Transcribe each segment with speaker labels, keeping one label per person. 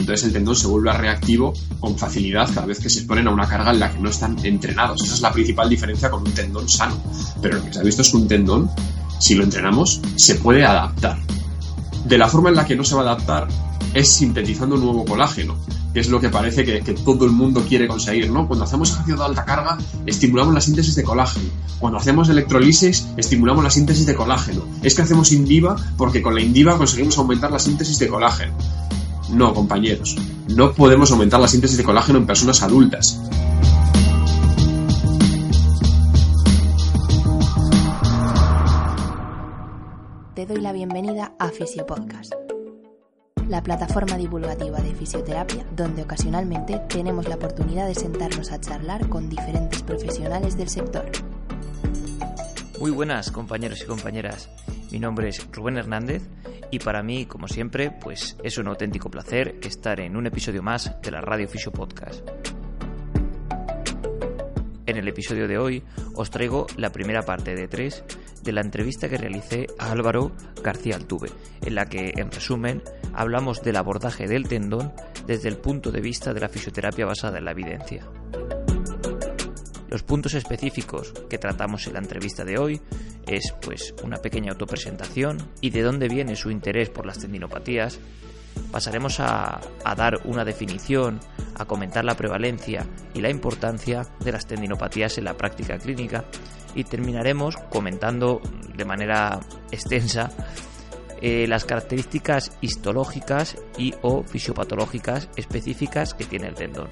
Speaker 1: entonces el tendón se vuelve reactivo con facilidad cada vez que se exponen a una carga en la que no están entrenados. Esa es la principal diferencia con un tendón sano. Pero lo que se ha visto es que un tendón, si lo entrenamos, se puede adaptar. De la forma en la que no se va a adaptar es sintetizando nuevo colágeno, que es lo que parece que, todo el mundo quiere conseguir, ¿no? Cuando hacemos ejercicio de alta carga, estimulamos la síntesis de colágeno. Cuando hacemos electrolisis, estimulamos la síntesis de colágeno. Es que hacemos indiva porque con la indiva conseguimos aumentar la síntesis de colágeno. No, compañeros, no podemos aumentar la síntesis de colágeno en personas adultas.
Speaker 2: Te doy la bienvenida a Fisiopodcast la plataforma divulgativa de fisioterapia donde ocasionalmente tenemos la oportunidad de sentarnos a charlar con diferentes profesionales del sector.
Speaker 3: Muy buenas compañeros y compañeras, mi nombre es Rubén Hernández y para mí, como siempre, pues es un auténtico placer estar en un episodio más de la Radio Fisio Podcast. En el episodio de hoy os traigo la primera parte de tres de la entrevista que realicé a Álvaro García Altuve, en la que, en resumen, hablamos del abordaje del tendón desde el punto de vista de la fisioterapia basada en la evidencia. Los puntos específicos que tratamos en la entrevista de hoy es pues una pequeña autopresentación y de dónde viene su interés por las tendinopatías. Pasaremos a, dar una definición, a comentar la prevalencia y la importancia de las tendinopatías en la práctica clínica y terminaremos comentando de manera extensa eh, las características histológicas y o fisiopatológicas específicas que tiene el tendón.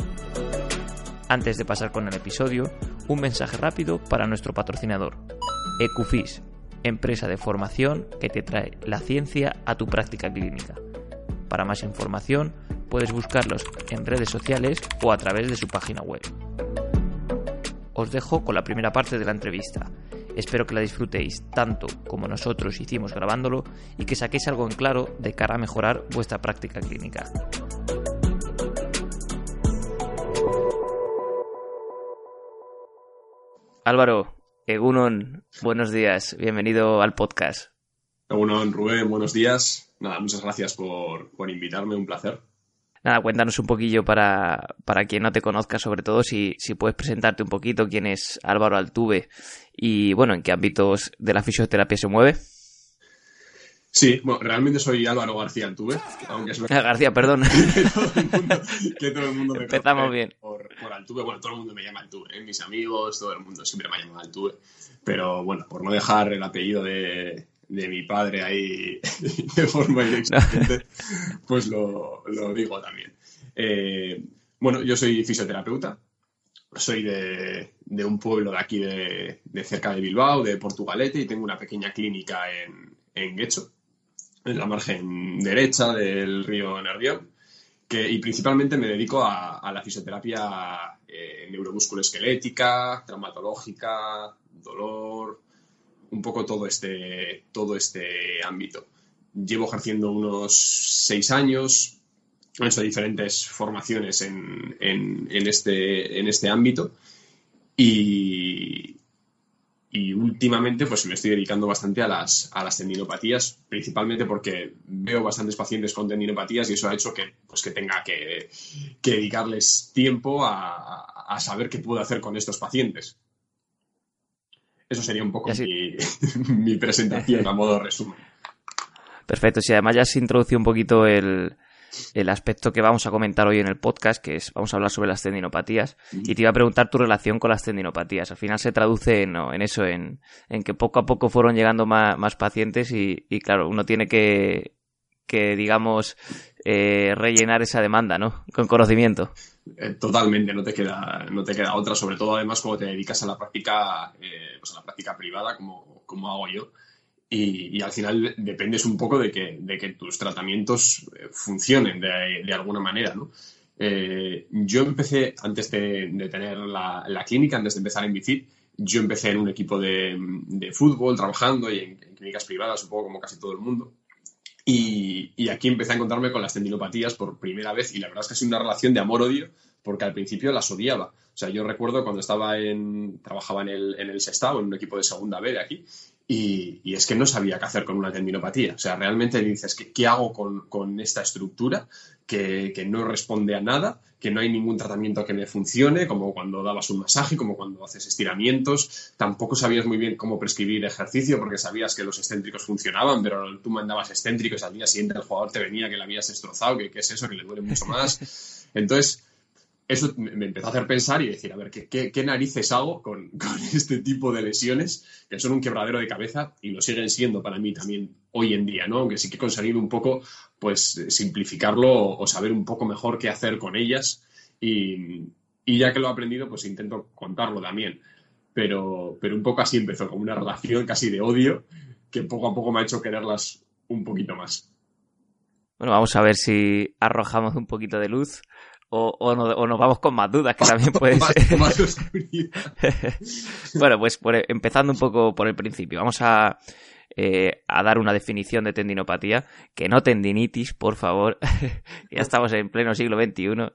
Speaker 3: Antes de pasar con el episodio, un mensaje rápido para nuestro patrocinador, Ecufis, empresa de formación que te trae la ciencia a tu práctica clínica. Para más información, puedes buscarlos en redes sociales o a través de su página web. Os dejo con la primera parte de la entrevista, Espero que la disfrutéis tanto como nosotros hicimos grabándolo y que saquéis algo en claro de cara a mejorar vuestra práctica clínica. Álvaro, Egunon, buenos días, bienvenido al podcast.
Speaker 1: Egunon, Rubén, buenos días. Nada, muchas gracias por, por invitarme, un placer.
Speaker 3: Nada, cuéntanos un poquillo para, para quien no te conozca, sobre todo si, si puedes presentarte un poquito quién es Álvaro Altuve y bueno, en qué ámbitos de la fisioterapia se mueve.
Speaker 1: Sí, bueno, realmente soy Álvaro García Altuve, aunque es
Speaker 3: verdad. García, perdón.
Speaker 1: que todo el mundo, me
Speaker 3: Empezamos bien.
Speaker 1: Por, por, Altuve, bueno, todo el mundo me llama Altuve, ¿eh? mis amigos, todo el mundo siempre me ha llamado Altuve. Pero bueno, por no dejar el apellido de, de mi padre ahí de forma inexistente, pues lo, lo, digo también. Eh, bueno, yo soy fisioterapeuta, soy de, de, un pueblo de aquí de, de, cerca de Bilbao, de Portugalete, y tengo una pequeña clínica en, en Guecho, en la margen derecha del río Nervión, y principalmente me dedico a, la fisioterapia eh, neuromusculoesquelética, traumatológica, dolor, un poco todo este, todo este ámbito. Llevo ejerciendo unos seis años, he hecho diferentes formaciones en, en, este, en este ámbito y, y últimamente pues me estoy dedicando bastante a las, a las tendinopatías, principalmente porque veo bastantes pacientes con tendinopatías y eso ha hecho que, pues, que tenga que, que dedicarles tiempo a, a, saber qué puedo hacer con estos pacientes. Eso sería un poco mi, presentación a modo resumen.
Speaker 3: Perfecto, si además ya se introdució un poquito el, aspecto que vamos a comentar hoy en el podcast, que es, vamos a hablar sobre las tendinopatías, y te iba a preguntar tu relación con las tendinopatías. Al final se traduce en, en eso, en, que poco a poco fueron llegando más, pacientes y, claro, uno tiene que, que digamos, eh, rellenar esa demanda, ¿no? Con conocimiento.
Speaker 1: Eh, totalmente, no te queda, no te queda otra, sobre todo además cuando te dedicas a la práctica, eh, pues a la práctica privada, como, como hago yo. Y, al final dependes un poco de que, de que tus tratamientos eh, funcionen de, alguna manera, ¿no? yo empecé, antes de, tener la, la, clínica, antes de empezar en Bifit, yo empecé en un equipo de, de fútbol, trabajando y en, clínicas privadas, un como casi todo el mundo. Y, aquí empecé a encontrarme con las tendinopatías por primera vez y la verdad es que ha sido una relación de amor-odio porque al principio las odiaba. O sea, yo recuerdo cuando estaba en, trabajaba en el, en el Sestao, en un equipo de segunda B de aquí, y, es que no sabía qué hacer con una tendinopatía. O sea, realmente dices, ¿qué, qué hago con, esta estructura que, no responde a nada, que no hay ningún tratamiento que me funcione, como cuando dabas un masaje, como cuando haces estiramientos? Tampoco sabías muy bien cómo prescribir ejercicio porque sabías que los excéntricos funcionaban, pero tú mandabas excéntricos, al día siguiente el jugador te venía que le habías destrozado, que, que es eso, que le duele mucho más. Entonces, eso me empezó a hacer pensar y decir, a ver, ¿qué, narices hago con, este tipo de lesiones que son un quebradero de cabeza y lo siguen siendo para mí también hoy en día, ¿no? Aunque sí que he conseguido un poco, pues, simplificarlo o, saber un poco mejor qué hacer con ellas y, ya que lo he aprendido, pues intento contarlo también. Pero, pero un poco así empezó, como una relación casi de odio que poco a poco me ha hecho quererlas un poquito más.
Speaker 3: Bueno, vamos a ver si arrojamos un poquito de luz o, o, nos vamos con más dudas, que también puede ser. bueno, pues empezando un poco por el principio, vamos a, eh, a dar una definición de tendinopatía, que no tendinitis, por favor, ya estamos en pleno siglo XXI.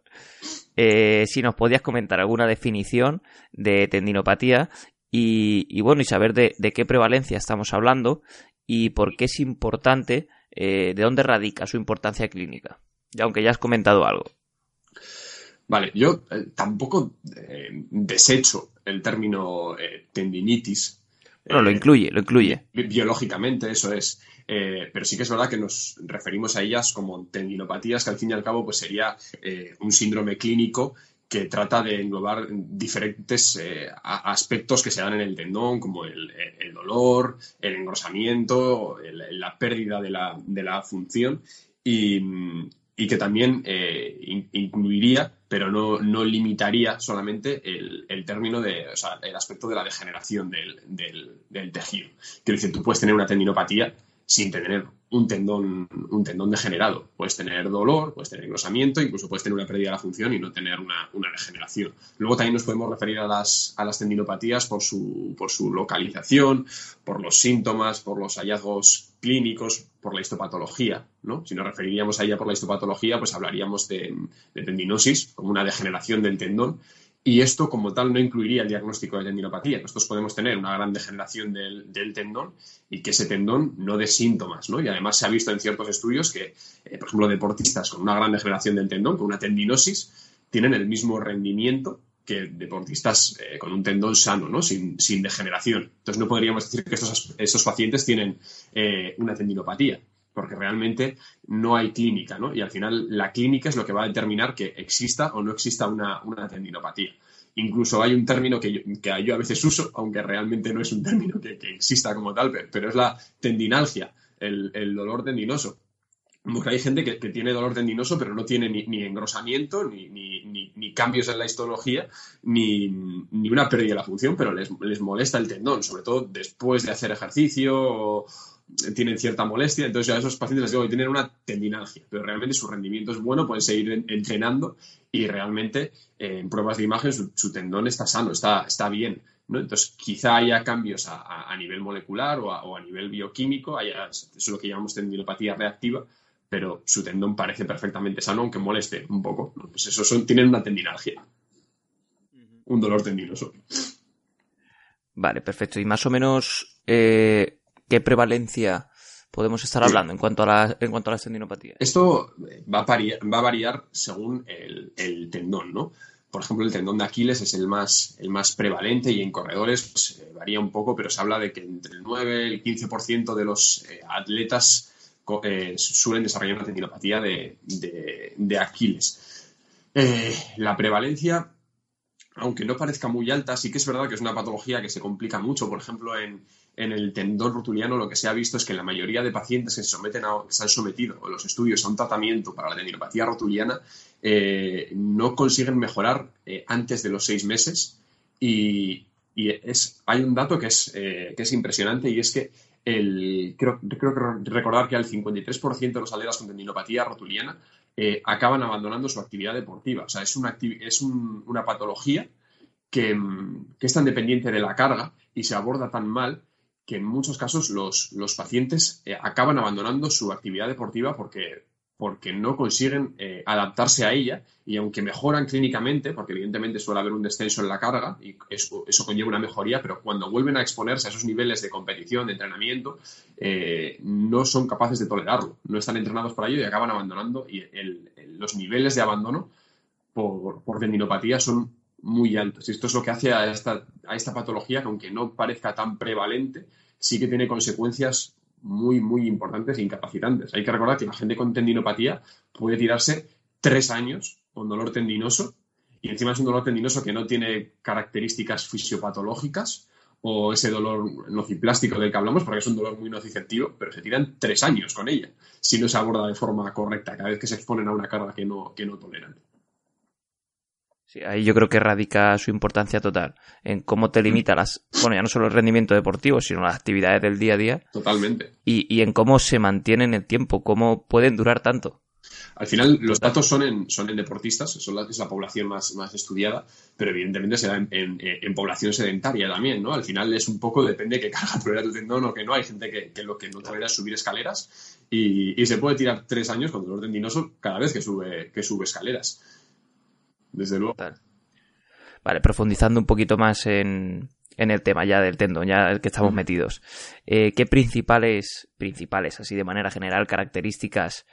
Speaker 3: Eh, si nos podías comentar alguna definición de tendinopatía y, bueno, y saber de, qué prevalencia estamos hablando y por qué es importante, eh, de dónde radica su importancia clínica. Ya aunque ya has comentado algo.
Speaker 1: Vale, yo eh, tampoco eh, desecho el término eh, tendinitis.
Speaker 3: No, lo incluye, lo incluye.
Speaker 1: Biológicamente, eso es. pero sí que es verdad que nos referimos a ellas como tendinopatías, que al fin y al cabo pues sería un síndrome clínico que trata de englobar diferentes aspectos que se dan en el tendón, como el, dolor, el engrosamiento, la pérdida de la, de la función. Y, y que también eh, incluiría, pero no, no limitaría solamente el, el, término de, o sea, el aspecto de la degeneración del, del, del tejido. Quiero decir, tú puedes tener una tendinopatía sin tener un tendón, un tendón degenerado. Puedes tener dolor, puedes tener engrosamiento, incluso puedes tener una pérdida de la función y no tener una, una degeneración. Luego también nos podemos referir a las, a las tendinopatías por su, por su localización, por los síntomas, por los hallazgos clínicos, por la histopatología. ¿no? Si nos referiríamos a ella por la histopatología, pues hablaríamos de, de tendinosis, como una degeneración del tendón, y esto, como tal, no incluiría el diagnóstico de tendinopatía. Nosotros podemos tener una gran degeneración del, tendón y que ese tendón no dé síntomas, ¿no? Y además se ha visto en ciertos estudios que, eh, por ejemplo, deportistas con una gran degeneración del tendón, con una tendinosis, tienen el mismo rendimiento que deportistas eh, con un tendón sano, ¿no? Sin, degeneración. Entonces no podríamos decir que estos, estos pacientes tienen eh, una tendinopatía porque realmente no hay clínica, ¿no? Y al final la clínica es lo que va a determinar que exista o no exista una, tendinopatía. Incluso hay un término que yo, a veces uso, aunque realmente no es un término que, exista como tal, pero, es la tendinalgia, el, dolor tendinoso. Porque hay gente que, tiene dolor tendinoso, pero no tiene ni, engrosamiento, ni, cambios en la histología, ni, una pérdida de la función, pero les, les, molesta el tendón, sobre todo después de hacer ejercicio o, tienen cierta molestia, entonces a esos pacientes les digo que tienen una tendinalgia, pero realmente su rendimiento es bueno, pueden seguir entrenando y realmente eh, en pruebas de imagen su, tendón está sano, está, está bien. ¿no? Entonces quizá haya cambios a, nivel molecular o a, nivel bioquímico, haya, eso es lo que llamamos tendinopatía reactiva, pero su tendón parece perfectamente sano, aunque moleste un poco. Pues eso son, tienen una tendinalgia, un dolor tendinoso.
Speaker 3: Vale, perfecto. Y más o menos, eh, ¿qué prevalencia podemos estar hablando en cuanto a, la, en cuanto a las tendinopatías?
Speaker 1: Esto va a, variar, va a variar según el, tendón, ¿no? Por ejemplo, el tendón de Aquiles es el más, el más prevalente y en corredores pues, eh, varía un poco, pero se habla de que entre el 9 y el 15% de los eh, atletas eh, suelen desarrollar una tendinopatía de, de Aquiles. la prevalencia aunque no parezca muy alta, sí que es verdad que es una patología que se complica mucho. Por ejemplo, en, el tendón rotuliano lo que se ha visto es que la mayoría de pacientes que se, someten a, se han sometido en los estudios a un tratamiento para la tendinopatía rotuliana eh, no consiguen mejorar eh, antes de los seis meses. Y, hay un dato que es, eh, que es impresionante y es que creo, que recordar que el 53% de los atletas con tendinopatía rotuliana eh, acaban abandonando su actividad deportiva. O sea, es una, es una patología que, es tan dependiente de la carga y se aborda tan mal que en muchos casos los, pacientes eh, acaban abandonando su actividad deportiva porque porque no consiguen eh, adaptarse a ella y aunque mejoran clínicamente, porque evidentemente suele haber un descenso en la carga y eso, conlleva una mejoría, pero cuando vuelven a exponerse a esos niveles de competición, de entrenamiento, eh, no son capaces de tolerarlo, no están entrenados para ello y acaban abandonando y los niveles de abandono por, por tendinopatía son muy altos. Y esto es lo que hace a esta, a esta patología que aunque no parezca tan prevalente, sí que tiene consecuencias muy, muy importantes e incapacitantes. Hay que recordar que la gente con tendinopatía puede tirarse tres años con dolor tendinoso y encima es un dolor tendinoso que no tiene características fisiopatológicas o ese dolor nociplástico del que hablamos, porque es un dolor muy nociceptivo, pero se tiran tres años con ella si no se aborda de forma correcta cada vez que se exponen a una carga que no, que no toleran
Speaker 3: ahí yo creo que radica su importancia total en cómo te limita las, bueno, ya no solo el rendimiento deportivo, sino las actividades del día a día.
Speaker 1: Totalmente.
Speaker 3: Y, en cómo se mantienen el tiempo, cómo pueden durar tanto.
Speaker 1: Al final, los datos son en, son en deportistas, son la, es la población más, más estudiada, pero evidentemente se da en, población sedentaria también, ¿no? Al final es un poco, depende de qué carga tolera tu tendón o que no. Hay gente que, lo que no tolera es subir escaleras y, se puede tirar tres años con dolor tendinoso cada vez que sube, que sube escaleras desde luego.
Speaker 3: Vale, profundizando un poquito más en, el tema ya del tendón, ya el que estamos metidos. Eh, ¿Qué principales, principales, así de manera general, características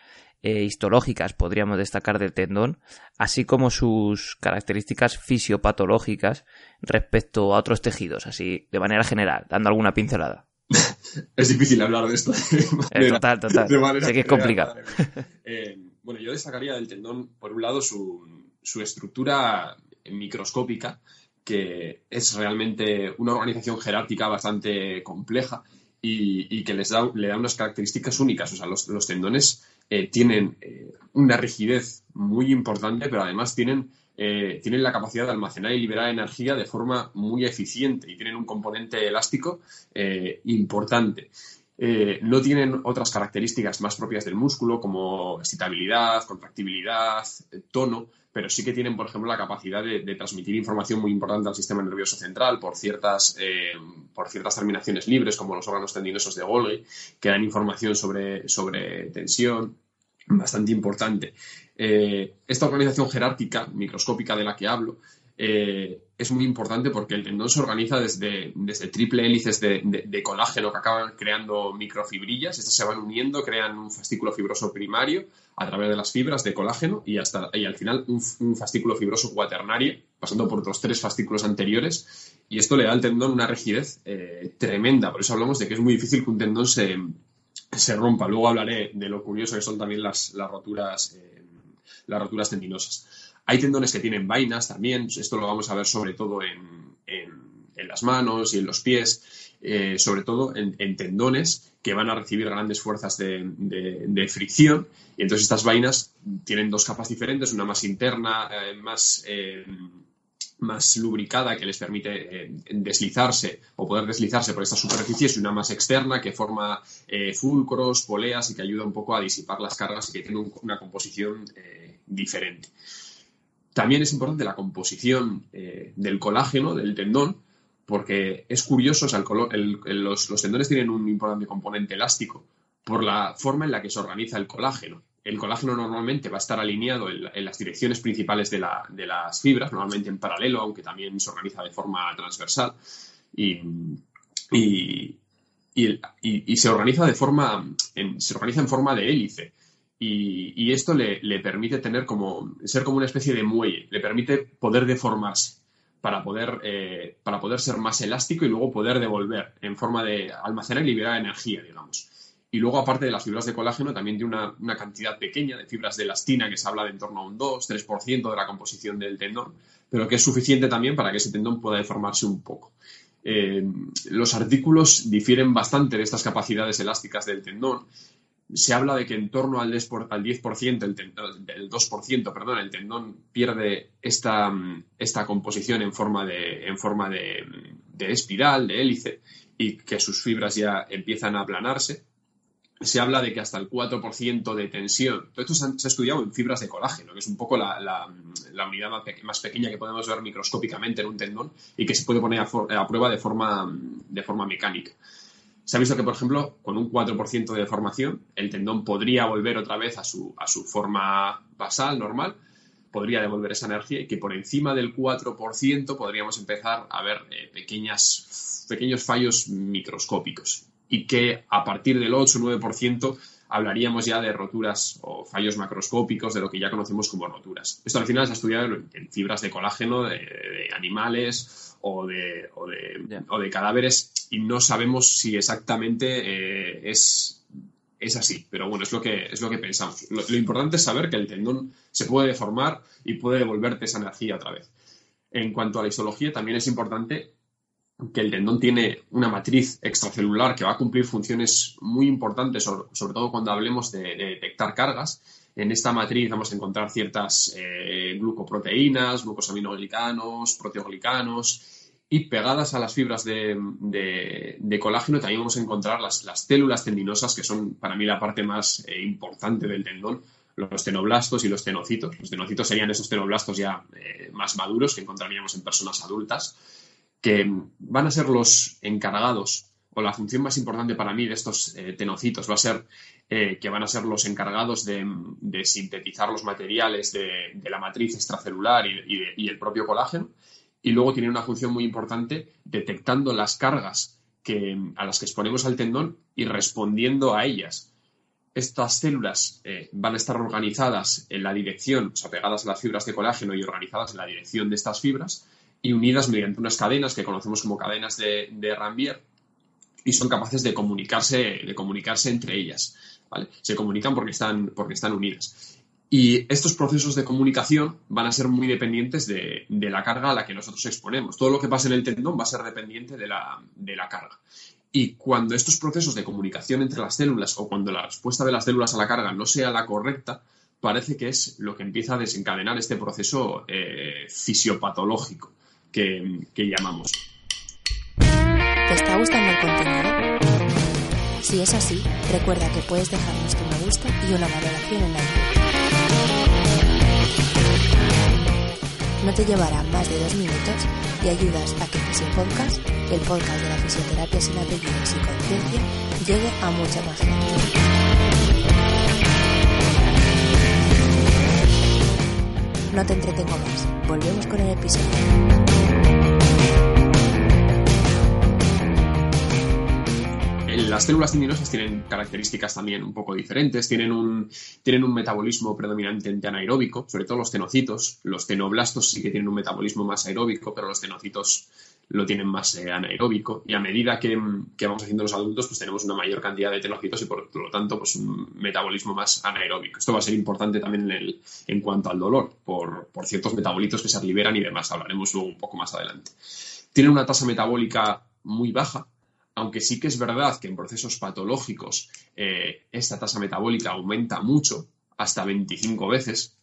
Speaker 3: eh, histológicas podríamos destacar del tendón, así como sus características fisiopatológicas respecto a otros tejidos, así de manera general, dando alguna pincelada?
Speaker 1: es difícil hablar de esto.
Speaker 3: Eh, total, total. sé que es complicado.
Speaker 1: bueno, yo destacaría del tendón, por un lado, su, su estructura microscópica, que es realmente una organización jerárquica bastante compleja y, que les da, le da unas características únicas. O sea, los, tendones eh, tienen eh, una rigidez muy importante, pero además tienen, eh, tienen la capacidad de almacenar y liberar energía de forma muy eficiente y tienen un componente elástico importante. No tienen otras características más propias del músculo como excitabilidad, contractibilidad, tono, pero sí que tienen, por ejemplo, la capacidad de, transmitir información muy importante al sistema nervioso central por ciertas, eh, por ciertas terminaciones libres, como los órganos tendinosos de Golgi, que dan información sobre, sobre tensión, bastante importante. Eh, esta organización jerárquica, microscópica de la que hablo, eh, es muy importante porque el tendón se organiza desde, desde triple hélices de, colágeno que acaban creando microfibrillas. Estas se van uniendo, crean un fascículo fibroso primario a través de las fibras de colágeno y, hasta, y al final un, fascículo fibroso cuaternario, pasando por otros tres fascículos anteriores. Y esto le da al tendón una rigidez eh, tremenda. Por eso hablamos de que es muy difícil que un tendón se, se rompa. Luego hablaré de lo curioso que son también las, las roturas, eh, las roturas tendinosas. Hay tendones que tienen vainas también, esto lo vamos a ver sobre todo en, las manos y en los pies, eh, sobre todo en, tendones que van a recibir grandes fuerzas de, fricción. Y entonces estas vainas tienen dos capas diferentes, una más interna, eh, más, eh, más lubricada que les permite deslizarse o poder deslizarse por estas superficies y una más externa que forma fulcros, poleas y que ayuda un poco a disipar las cargas y que tiene una composición diferente. También es importante la composición eh, del colágeno, del tendón, porque es curioso, los, tendones tienen un importante componente elástico por la forma en la que se organiza el colágeno. El colágeno normalmente va a estar alineado en, las direcciones principales de, las fibras, normalmente en paralelo, aunque también se organiza de forma transversal. Y, se organiza de forma se organiza en forma de hélice y, esto le, permite tener como, ser como una especie de muelle, le permite poder deformarse para poder, eh, para poder ser más elástico y luego poder devolver en forma de almacenar y liberar energía, digamos. Y luego, aparte de las fibras de colágeno, también tiene una, cantidad pequeña de fibras de elastina que se habla de en torno a un 2-3% de la composición del tendón, pero que es suficiente también para que ese tendón pueda deformarse un poco. Eh, los artículos difieren bastante de estas capacidades elásticas del tendón se habla de que en torno al 10%, el, 2%, perdón, el tendón pierde esta, esta composición en forma, de, en forma de, espiral, de hélice, y que sus fibras ya empiezan a aplanarse. Se habla de que hasta el 4% de tensión, todo esto se ha, estudiado en fibras de colágeno, que es un poco la, unidad más, pequeña que podemos ver microscópicamente en un tendón y que se puede poner a, a prueba de forma, de forma mecánica Se ha visto que, por ejemplo, con un 4% de deformación, el tendón podría volver otra vez a su, a su forma basal, normal, podría devolver esa energía y que por encima del 4% podríamos empezar a ver eh, pequeñas, pequeños fallos microscópicos. Y que a partir del 8-9% hablaríamos ya de roturas o fallos macroscópicos de lo que ya conocemos como roturas. Esto al final se ha estudiado en fibras de colágeno de, animales o de, o, de, cadáveres y no sabemos si exactamente eh, es, es así, pero bueno, es lo que, es lo que pensamos. Lo, lo, importante es saber que el tendón se puede deformar y puede devolverte esa energía otra vez. En cuanto a la histología, también es importante que el tendón tiene una matriz extracelular que va a cumplir funciones muy importantes, sobre, todo cuando hablemos de, detectar cargas. En esta matriz vamos a encontrar ciertas eh, glucoproteínas, glucosaminoglicanos, proteoglicanos y pegadas a las fibras de, colágeno también vamos a encontrar las, células tendinosas, que son para mí la parte más eh, importante del tendón, los tenoblastos y los tenocitos. Los tenocitos serían esos tenoblastos ya eh, más maduros que encontraríamos en personas adultas que van a ser los encargados, o la función más importante para mí de estos eh, tenocitos va a ser eh, que van a ser los encargados de, sintetizar los materiales de, la matriz extracelular y, el propio colágeno. Y luego tienen una función muy importante detectando las cargas que, a las que exponemos al tendón y respondiendo a ellas. Estas células eh, van a estar organizadas en la dirección, o sea, pegadas a las fibras de colágeno y organizadas en la dirección de estas fibras, y unidas mediante unas cadenas que conocemos como cadenas de, de Rambier y son capaces de comunicarse, de comunicarse entre ellas. Se comunican porque están, porque están unidas. Y estos procesos de comunicación van a ser muy dependientes de, la carga a la que nosotros exponemos. Todo lo que pasa en el tendón va a ser dependiente de la, de la carga. Y cuando estos procesos de comunicación entre las células o cuando la respuesta de las células a la carga no sea la correcta, parece que es lo que empieza a desencadenar este proceso eh, fisiopatológico que, llamamos.
Speaker 2: ¿Te está gustando el contenido? Si es así, recuerda que puedes dejarnos tu me gusta y una valoración en iTunes. No te llevará más de dos minutos y ayudas a que Fisio Podcast, el podcast de la fisioterapia sin apellidos y conciencia, llegue a mucha más gente. No te entretengo más. Volvemos con el episodio.
Speaker 1: las células tendinosas tienen características también un poco diferentes, tienen un, tienen un metabolismo predominantemente anaeróbico, sobre todo los tenocitos. Los tenoblastos sí que tienen un metabolismo más aeróbico, pero los tenocitos lo tienen más eh, anaeróbico. Y a medida que, vamos haciendo los adultos, pues tenemos una mayor cantidad de tenocitos y por lo tanto, pues un metabolismo más anaeróbico. Esto va a ser importante también en, el, en cuanto al dolor, por, por ciertos metabolitos que se liberan y demás. Hablaremos luego un poco más adelante. Tienen una tasa metabólica muy baja, aunque sí que es verdad que en procesos patológicos eh, esta tasa metabólica aumenta mucho, hasta 25 veces,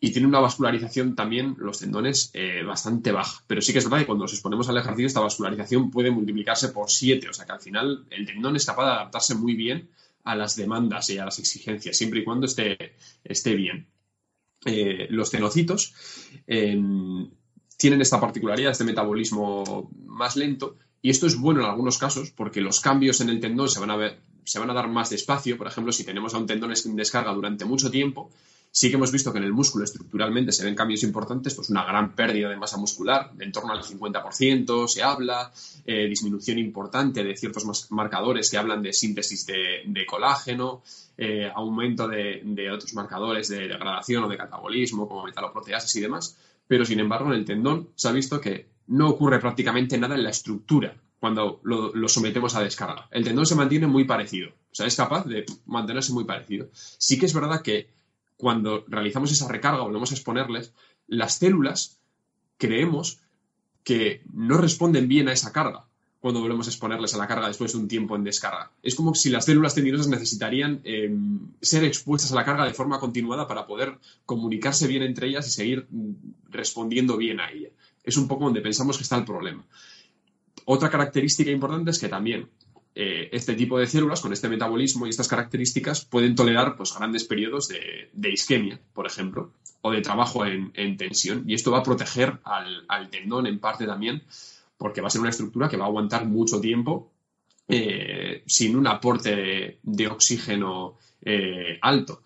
Speaker 1: y tiene una vascularización también, los tendones, eh, bastante baja. Pero sí que es verdad que cuando nos exponemos al ejercicio, esta vascularización puede multiplicarse por 7, o sea que al final el tendón es capaz de adaptarse muy bien a las demandas y a las exigencias, siempre y cuando esté, esté bien. Eh, los tenocitos tienen esta particularidad, este metabolismo más lento, y esto es bueno en algunos casos porque los cambios en el tendón se van a, ver, se van a dar más despacio. Por ejemplo, si tenemos a un tendón en descarga durante mucho tiempo, sí que hemos visto que en el músculo estructuralmente se ven cambios importantes, pues una gran pérdida de masa muscular, en torno al 50% se habla, eh, disminución importante de ciertos marcadores que hablan de síntesis de, colágeno, eh, aumento de, otros marcadores de degradación o de catabolismo, como metaloproteasas y demás. Pero, sin embargo, en el tendón se ha visto que no ocurre prácticamente nada en la estructura cuando lo, sometemos a descarga. El tendón se mantiene muy parecido, o sea, es capaz de mantenerse muy parecido. Sí que es verdad que cuando realizamos esa recarga, volvemos a exponerles, las células creemos que no responden bien a esa carga cuando volvemos a exponerles a la carga después de un tiempo en descarga. Es como si las células tendinosas necesitarían em, ser expuestas a la carga de forma continuada para poder comunicarse bien entre ellas y seguir mm, respondiendo bien a ella es un poco donde pensamos que está el problema. Otra característica importante es que también eh, este tipo de células con este metabolismo y estas características pueden tolerar pues, grandes periodos de, isquemia, por ejemplo, o de trabajo en, tensión. Y esto va a proteger al, tendón en parte también, porque va a ser una estructura que va a aguantar mucho tiempo sin un aporte de, oxígeno alto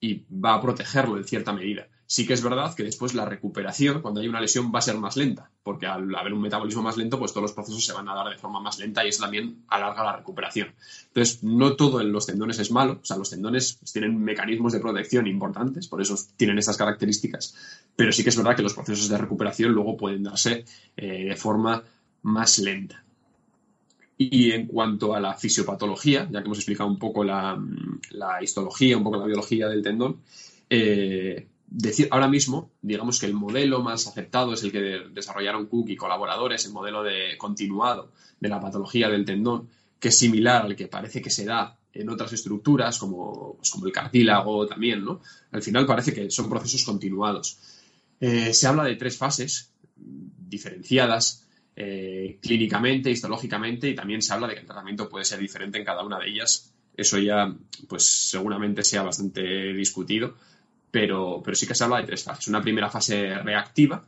Speaker 1: y va a protegerlo en cierta medida. Sí que es verdad que después la recuperación, cuando hay una lesión, va a ser más lenta, porque al haber un metabolismo más lento, pues todos los procesos se van a dar de forma más lenta y eso también alarga la recuperación. Entonces, no todo en los tendones es malo, o sea, los tendones tienen mecanismos de protección importantes, por eso tienen estas características, pero sí que es verdad que los procesos de recuperación luego pueden darse eh, de forma más lenta. Y en cuanto a la fisiopatología, ya que hemos explicado un poco la, histología, un poco la biología del tendón, eh, decir ahora mismo, digamos que el modelo más aceptado es el que desarrollaron Cook y colaboradores, el modelo de continuado de la patología del tendón, que es similar al que parece que se da en otras estructuras, como, pues, como el cartílago también, ¿no? Al final parece que son procesos continuados. Eh, se habla de tres fases diferenciadas eh, clínicamente, histológicamente, y también se habla de que el tratamiento puede ser diferente en cada una de ellas. Eso ya, pues seguramente sea bastante discutido pero, sí que se habla de tres fases. Una primera fase reactiva,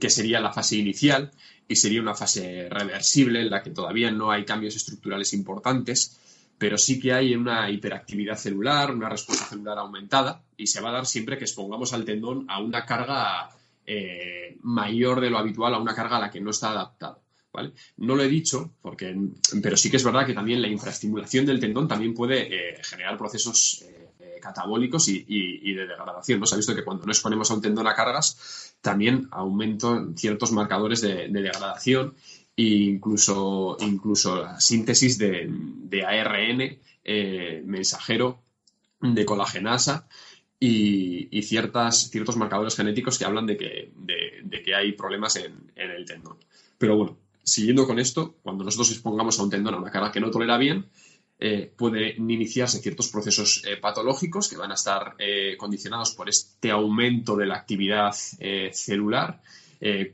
Speaker 1: que sería la fase inicial, y sería una fase reversible en la que todavía no hay cambios estructurales importantes, pero sí que hay una hiperactividad celular, una respuesta celular aumentada, y se va a dar siempre que expongamos al tendón a una carga eh, mayor de lo habitual, a una carga a la que no está adaptado. ¿Vale? No lo he dicho, porque, pero sí que es verdad que también la infraestimulación del tendón también puede eh, generar procesos eh, catabólicos y, de degradación. ¿no? Se ha visto que cuando no exponemos a un tendón a cargas, también aumentan ciertos marcadores de, degradación e incluso, incluso síntesis de, ARN eh, mensajero de colagenasa y, ciertas, ciertos marcadores genéticos que hablan de que, de, que hay problemas en, en, el tendón. Pero bueno, siguiendo con esto, cuando nosotros expongamos a un tendón a una carga que no tolera bien, eh, pueden iniciarse ciertos procesos eh, patológicos que van a estar eh, condicionados por este aumento de la actividad celular,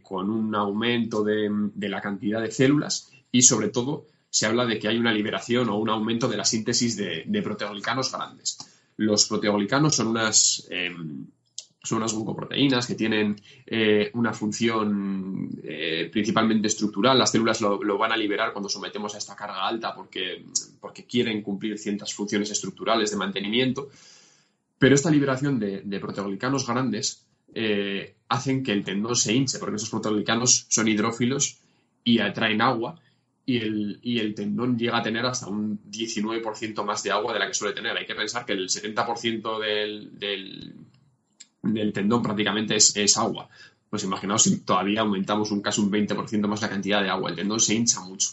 Speaker 1: con un aumento de, la cantidad de células y sobre todo se habla de que hay una liberación o un aumento de la síntesis de, de proteoglicanos grandes. Los proteoglicanos son unas em, son unas glucoproteínas que tienen eh, una función eh, principalmente estructural. Las células lo, van a liberar cuando sometemos a esta carga alta porque, porque quieren cumplir ciertas funciones estructurales de mantenimiento. Pero esta liberación de, de proteoglicanos grandes eh, hacen que el tendón se hinche, porque esos proteoglicanos son hidrófilos y atraen agua y el, y el, tendón llega a tener hasta un 19% más de agua de la que suele tener. Hay que pensar que el 70% del, del tendón prácticamente es, agua. Pues imaginaos si todavía aumentamos un caso un 20% más la cantidad de agua. El tendón se hincha mucho.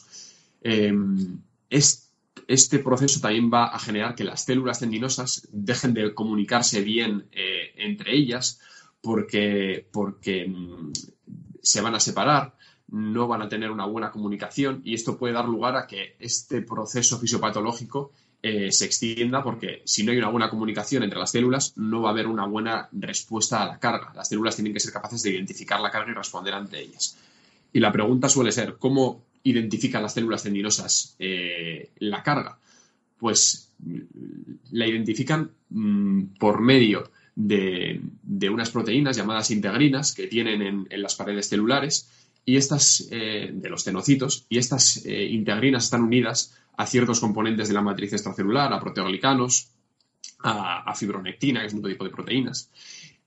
Speaker 1: Em, este proceso también va a generar que las células tendinosas dejen de comunicarse bien eh, entre ellas porque, porque mm, se van a separar, no van a tener una buena comunicación y esto puede dar lugar a que este proceso fisiopatológico eh, se extienda porque si no hay una buena comunicación entre las células no va a haber una buena respuesta a la carga. Las células tienen que ser capaces de identificar la carga y responder ante ellas. Y la pregunta suele ser, ¿cómo identifican las células tendinosas eh, la carga? Pues la identifican mm, por medio de, unas proteínas llamadas integrinas que tienen en, las paredes celulares y estas eh, de los tenocitos y estas integrinas están unidas a ciertos componentes de la matriz extracelular, a proteoglicanos, a, fibronectina, que es un tipo de proteínas.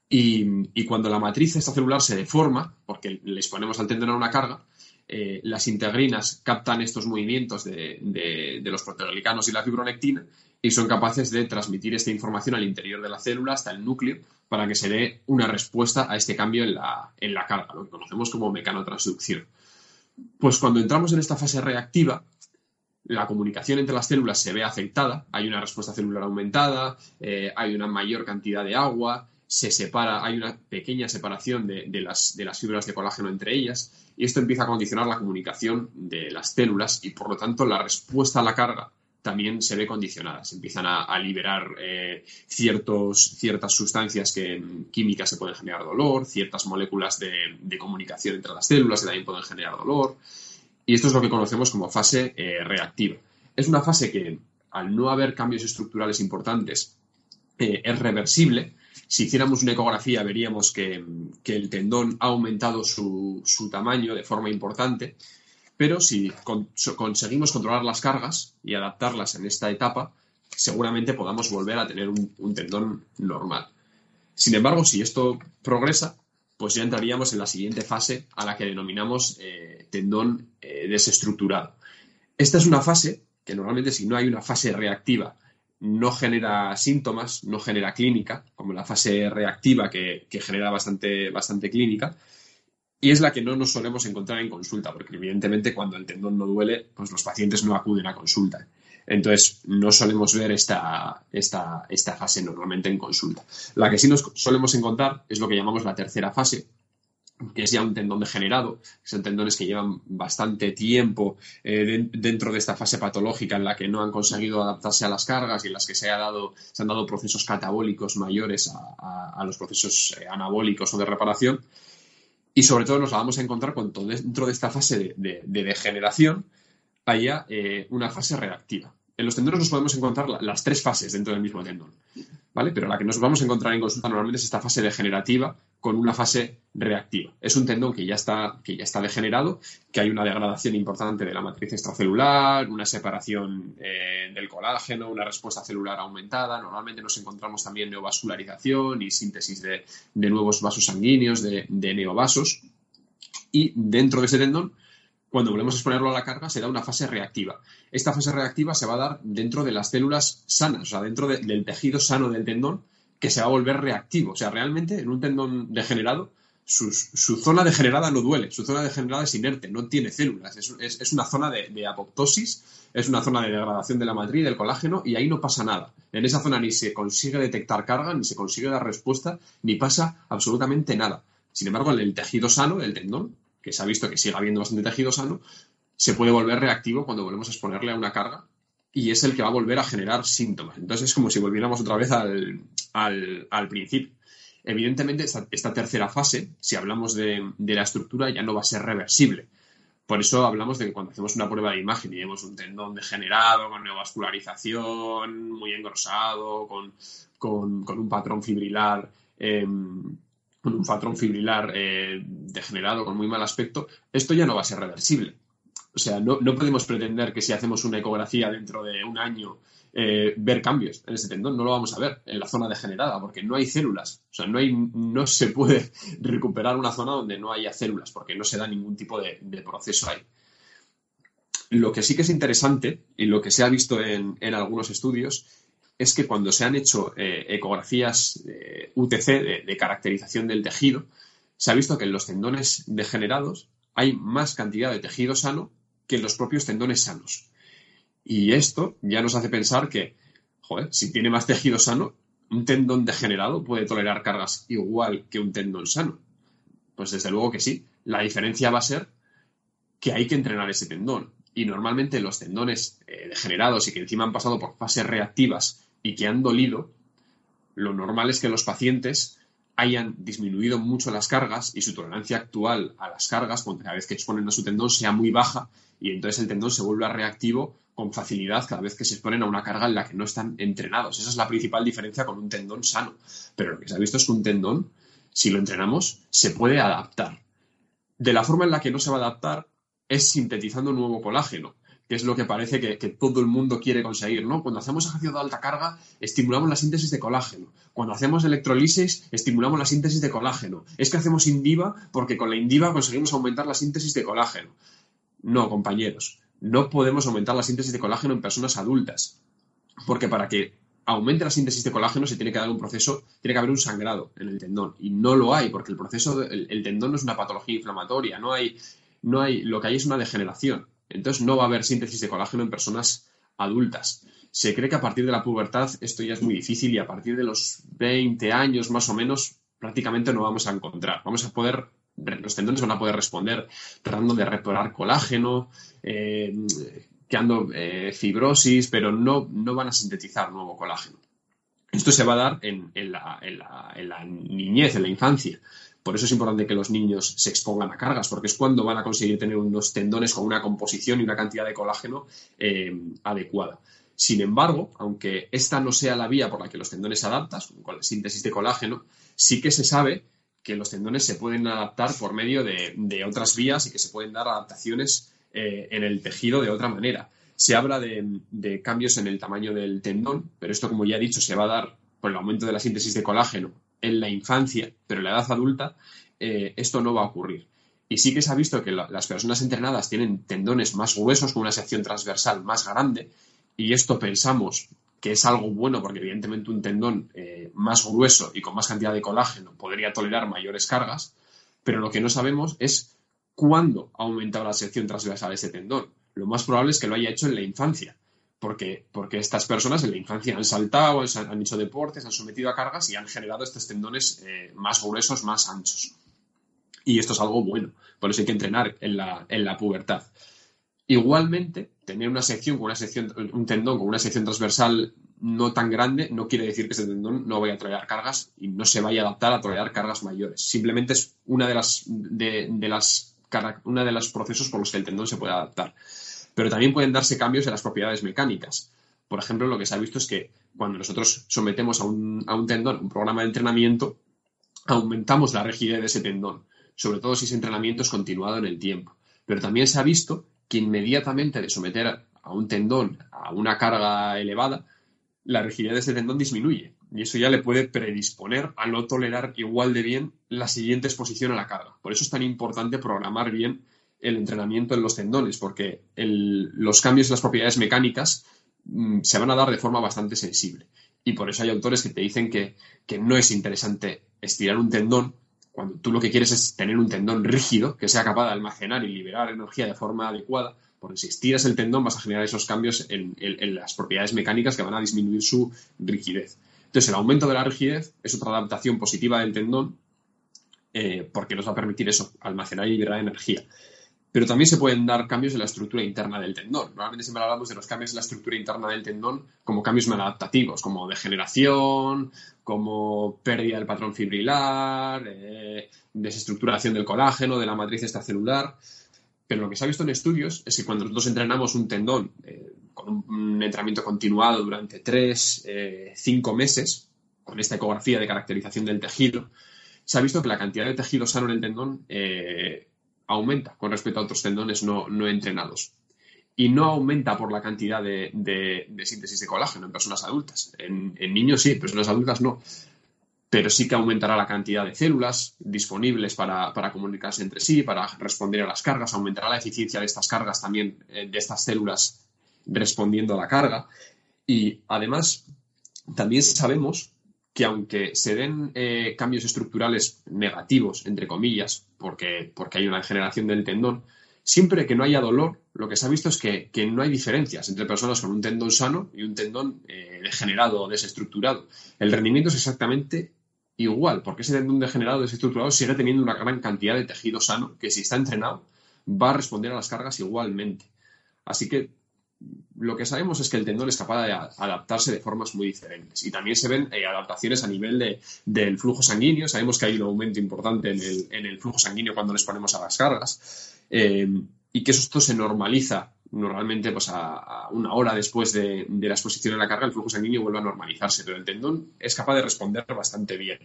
Speaker 1: Y, cuando la matriz extracelular se deforma, porque les ponemos al tendón una carga, eh, las integrinas captan estos movimientos de, los proteoglicanos y la fibronectina y son capaces de transmitir esta información al interior de la célula hasta el núcleo para que se dé una respuesta a este cambio en la, en la carga, lo que conocemos como mecanotransducción. Pues cuando entramos en esta fase reactiva, la comunicación entre las células se ve afectada, hay una respuesta celular aumentada, eh, hay una mayor cantidad de agua, se separa, hay una pequeña separación de, las, de, las, fibras de colágeno entre ellas, y esto empieza a condicionar la comunicación de las células y por lo tanto la respuesta a la carga también se ve condicionada. Se empiezan a, liberar eh, ciertos, ciertas sustancias que, químicas que pueden generar dolor, ciertas moléculas de, comunicación entre las células que también pueden generar dolor. Y esto es lo que conocemos como fase eh, reactiva. Es una fase que, al no haber cambios estructurales importantes, eh, es reversible. Si hiciéramos una ecografía veríamos que, el tendón ha aumentado su, tamaño de forma importante, pero si conseguimos controlar las cargas y adaptarlas en esta etapa, seguramente podamos volver a tener un, tendón normal. Sin embargo, si esto progresa, pues ya entraríamos en la siguiente fase a la que denominamos eh, tendón eh, desestructurado. Esta es una fase que normalmente si no hay una fase reactiva no genera síntomas, no genera clínica, como la fase reactiva que, genera bastante, bastante clínica, y es la que no nos solemos encontrar en consulta, porque evidentemente cuando el tendón no duele, pues los pacientes no acuden a consulta. Entonces, no solemos ver esta, esta, esta fase normalmente en consulta. La que sí nos solemos encontrar es lo que llamamos la tercera fase, que es ya un tendón degenerado, son tendones que llevan bastante tiempo eh, dentro de esta fase patológica en la que no han conseguido adaptarse a las cargas y en las que se, ha dado, se han dado procesos catabólicos mayores a, los procesos eh, anabólicos o de reparación. Y sobre todo nos la vamos a encontrar cuando dentro de esta fase de, degeneración haya eh, una fase reactiva. En los tendones nos podemos encontrar las tres fases dentro del mismo tendón. ¿vale? Pero la que nos vamos a encontrar en consulta normalmente es esta fase degenerativa con una fase reactiva. Es un tendón que ya está, que ya está degenerado, que hay una degradación importante de la matriz extracelular, una separación eh, del colágeno, una respuesta celular aumentada. Normalmente nos encontramos también neovascularización y síntesis de, nuevos vasos sanguíneos, de, de neovasos. Y dentro de ese tendón cuando volvemos a exponerlo a la carga, se da una fase reactiva. Esta fase reactiva se va a dar dentro de las células sanas, o sea, dentro del tejido sano del tendón, que se va a volver reactivo. O sea, realmente en un tendón degenerado, su, zona degenerada no duele, su zona degenerada es inerte, no tiene células, es, una zona de, apoptosis, es una zona de degradación de la matriz, del colágeno, y ahí no pasa nada. En esa zona ni se consigue detectar carga, ni se consigue dar respuesta, ni pasa absolutamente nada. Sin embargo, en el tejido sano, el tendón, que se ha visto que sigue habiendo bastante tejido sano, se puede volver reactivo cuando volvemos a exponerle a una carga y es el que va a volver a generar síntomas. Entonces es como si volviéramos otra vez al, principio. Evidentemente, esta, tercera fase, si hablamos de, la estructura, ya no va a ser reversible. Por eso hablamos de que cuando hacemos una prueba de imagen y vemos un tendón degenerado, con neovascularización, muy engrosado, con, un patrón fibrilar em, con un patrón fibrilar eh, degenerado con muy mal aspecto, esto ya no va a ser reversible. O sea, no, podemos pretender que si hacemos una ecografía dentro de un año eh, ver cambios en ese tendón, no lo vamos a ver en la zona degenerada, porque no hay células. O sea, no, hay, no se puede recuperar una zona donde no haya células, porque no se da ningún tipo de, proceso ahí. Lo que sí que es interesante, y lo que se ha visto en, en algunos estudios, es que cuando se han hecho eh, ecografías UTC de, caracterización del tejido, se ha visto que en los tendones degenerados hay más cantidad de tejido sano que los propios tendones sanos. Y esto ya nos hace pensar que, joder, si tiene más tejido sano, un tendón degenerado puede tolerar cargas igual que un tendón sano. Pues desde luego que sí. La diferencia va a ser que hay que entrenar ese tendón. Y normalmente los tendones eh, degenerados y que encima han pasado por fases reactivas y que han dolido, lo normal es que los pacientes hayan disminuido mucho las cargas y su tolerancia actual a las cargas, cada vez que exponen a su tendón, sea muy baja y entonces el tendón se vuelve reactivo con facilidad cada vez que se exponen a una carga en la que no están entrenados. Esa es la principal diferencia con un tendón sano. Pero lo que se ha visto es que un tendón, si lo entrenamos, se puede adaptar. De la forma en la que no se va a adaptar es sintetizando nuevo colágeno que es lo que parece que, todo el mundo quiere conseguir, ¿no? Cuando hacemos ejercicio de alta carga, estimulamos la síntesis de colágeno. Cuando hacemos electrolisis, estimulamos la síntesis de colágeno. Es que hacemos indiva porque con la indiva conseguimos aumentar la síntesis de colágeno. No, compañeros, no podemos aumentar la síntesis de colágeno en personas adultas, porque para que aumente la síntesis de colágeno se tiene que dar un proceso, tiene que haber un sangrado en el tendón y no lo hay porque el proceso, el, tendón no es una patología inflamatoria, no hay, no hay, lo que hay es una degeneración. Entonces no va a haber síntesis de colágeno en personas adultas. Se cree que a partir de la pubertad esto ya es muy difícil y a partir de los 20 años más o menos prácticamente no vamos a encontrar. Vamos a poder, los tendones van a poder responder tratando de reparar colágeno, eh, creando eh, fibrosis, pero no, no van a sintetizar nuevo colágeno. Esto se va a dar en, la, en la niñez, en la infancia. Por eso es importante que los niños se expongan a cargas, porque es cuando van a conseguir tener unos tendones con una composición y una cantidad de colágeno eh, adecuada. Sin embargo, aunque esta no sea la vía por la que los tendones se adaptan, con la síntesis de colágeno, sí que se sabe que los tendones se pueden adaptar por medio de, otras vías y que se pueden dar adaptaciones eh, en el tejido de otra manera. Se habla de, cambios en el tamaño del tendón, pero esto, como ya he dicho, se va a dar por el aumento de la síntesis de colágeno en la infancia, pero en la edad adulta eh, esto no va a ocurrir. Y sí que se ha visto que las personas entrenadas tienen tendones más gruesos, con una sección transversal más grande, y esto pensamos que es algo bueno porque evidentemente un tendón eh, más grueso y con más cantidad de colágeno podría tolerar mayores cargas, pero lo que no sabemos es cuándo ha aumentado la sección transversal de ese tendón. Lo más probable es que lo haya hecho en la infancia, porque, porque estas personas en la infancia han saltado, han, hecho deportes, han sometido a cargas y han generado estos tendones eh, más gruesos, más anchos. Y esto es algo bueno, por eso hay que entrenar en la, en la pubertad. Igualmente, tener una sección con una sección, un tendón con una sección transversal no tan grande no quiere decir que ese tendón no vaya a tolerar cargas y no se vaya a adaptar a tolerar cargas mayores. Simplemente es una de las, de, las, una de los procesos por los que el tendón se puede adaptar. Pero también pueden darse cambios en las propiedades mecánicas. Por ejemplo, lo que se ha visto es que cuando nosotros sometemos a un, a un tendón un programa de entrenamiento, aumentamos la rigidez de ese tendón, sobre todo si ese entrenamiento es continuado en el tiempo. Pero también se ha visto que inmediatamente de someter a un tendón a una carga elevada, la rigidez de ese tendón disminuye. Y eso ya le puede predisponer a no tolerar igual de bien la siguiente exposición a la carga. Por eso es tan importante programar bien el entrenamiento en los tendones, porque los cambios en las propiedades mecánicas mm, se van a dar de forma bastante sensible. Y por eso hay autores que te dicen que, no es interesante estirar un tendón cuando tú lo que quieres es tener un tendón rígido que sea capaz de almacenar y liberar energía de forma adecuada, porque si estiras el tendón vas a generar esos cambios en, las propiedades mecánicas que van a disminuir su rigidez. Entonces, el aumento de la rigidez es otra adaptación positiva del tendón eh, porque nos va a permitir eso, almacenar y liberar energía. Pero también se pueden dar cambios en la estructura interna del tendón. Normalmente siempre hablamos de los cambios en la estructura interna del tendón como cambios maladaptativos, como degeneración, como pérdida del patrón fibrilar, eh, desestructuración del colágeno, de la matriz extracelular. Pero lo que se ha visto en estudios es que cuando nosotros entrenamos un tendón eh, con un entrenamiento continuado durante 3, 5 eh, meses, con esta ecografía de caracterización del tejido, se ha visto que la cantidad de tejido sano en el tendón aumenta con respecto a otros tendones no, entrenados. Y no aumenta por la cantidad de, síntesis de colágeno en personas adultas. En, niños sí, en personas adultas no. Pero sí que aumentará la cantidad de células disponibles para, comunicarse entre sí, para responder a las cargas, aumentará la eficiencia de estas cargas también, eh, de estas células respondiendo a la carga. Y además, también sabemos que aunque se den eh, cambios estructurales negativos, entre comillas, porque, porque hay una degeneración del tendón, siempre que no haya dolor, lo que se ha visto es que, no hay diferencias entre personas con un tendón sano y un tendón eh, degenerado o desestructurado. El rendimiento es exactamente igual, porque ese tendón degenerado o desestructurado sigue teniendo una gran cantidad de tejido sano que si está entrenado va a responder a las cargas igualmente. Así que lo que sabemos es que el tendón es capaz de adaptarse de formas muy diferentes. Y también se ven eh, adaptaciones a nivel del flujo sanguíneo. Sabemos que hay un aumento importante en el, flujo sanguíneo cuando les ponemos a las cargas. Eh, y que esto se normaliza normalmente pues a, una hora después de, de, la exposición a la carga, el flujo sanguíneo vuelve a normalizarse. Pero el tendón es capaz de responder bastante bien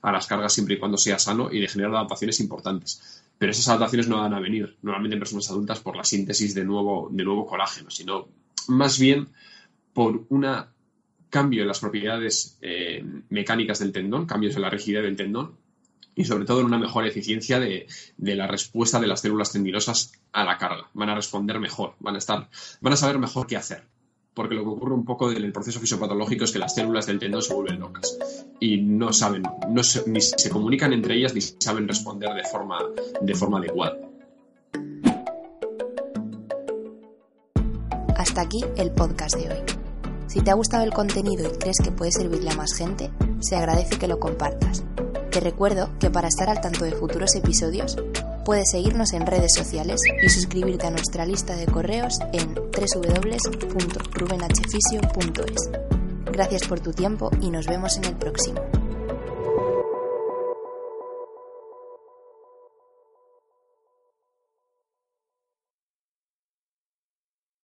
Speaker 1: a las cargas siempre y cuando sea sano y de generar adaptaciones importantes pero esas adaptaciones no van a venir normalmente en personas adultas por la síntesis de nuevo, de nuevo colágeno, sino más bien por un cambio en las propiedades eh, mecánicas del tendón, cambios en la rigidez del tendón y sobre todo en una mejor eficiencia de, la respuesta de las células tendinosas a la carga. Van a responder mejor, van a estar, van a saber mejor qué hacer porque lo que ocurre un poco en el proceso fisiopatológico es que las células del tendón se vuelven locas y no saben, no se, ni se comunican entre ellas ni saben responder de forma, de forma adecuada.
Speaker 2: Hasta aquí el podcast de hoy. Si te ha gustado el contenido y crees que puede servirle a más gente, se agradece que lo compartas. Te recuerdo que para estar al tanto de futuros episodios, Puedes seguirnos en redes sociales y suscribirte a nuestra lista de correos en www.rubenhfisio.es. Gracias por tu tiempo y nos vemos en el próximo.